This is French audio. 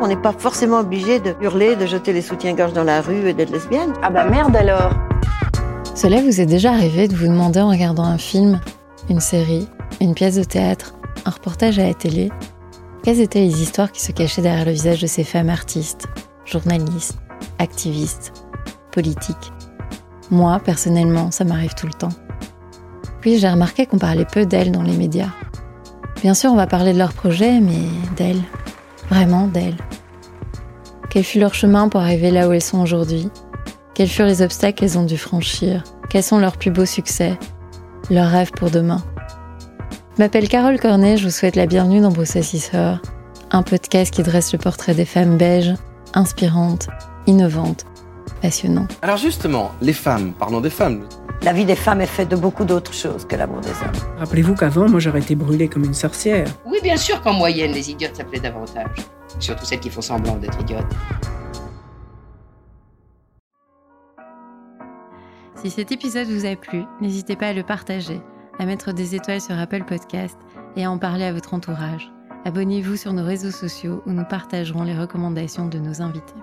On n'est pas forcément obligé de hurler, de jeter les soutiens-gorge dans la rue et d'être lesbienne. Ah bah merde alors Cela vous est déjà arrivé de vous demander en regardant un film, une série, une pièce de théâtre, un reportage à la télé, quelles étaient les histoires qui se cachaient derrière le visage de ces femmes artistes, journalistes, activistes, politiques? Moi, personnellement, ça m'arrive tout le temps. Puis j'ai remarqué qu'on parlait peu d'elles dans les médias. Bien sûr, on va parler de leurs projets, mais d'elles? Vraiment d'elles. Quel fut leur chemin pour arriver là où elles sont aujourd'hui? Quels furent les obstacles qu'elles ont dû franchir? Quels sont leurs plus beaux succès? Leurs rêves pour demain? Je m'appelle Carole Cornet, je vous souhaite la bienvenue dans Sisseur, un podcast qui dresse le portrait des femmes belges, inspirantes, innovantes, passionnantes. Alors justement, les femmes, parlons des femmes. La vie des femmes est faite de beaucoup d'autres choses que l'amour des hommes. Rappelez-vous qu'avant, moi, j'aurais été brûlée comme une sorcière. Oui, bien sûr qu'en moyenne, les idiotes s'appelaient davantage. Surtout celles qui font semblant d'être idiotes. Si cet épisode vous a plu, n'hésitez pas à le partager, à mettre des étoiles sur Apple Podcast et à en parler à votre entourage. Abonnez-vous sur nos réseaux sociaux où nous partagerons les recommandations de nos invités.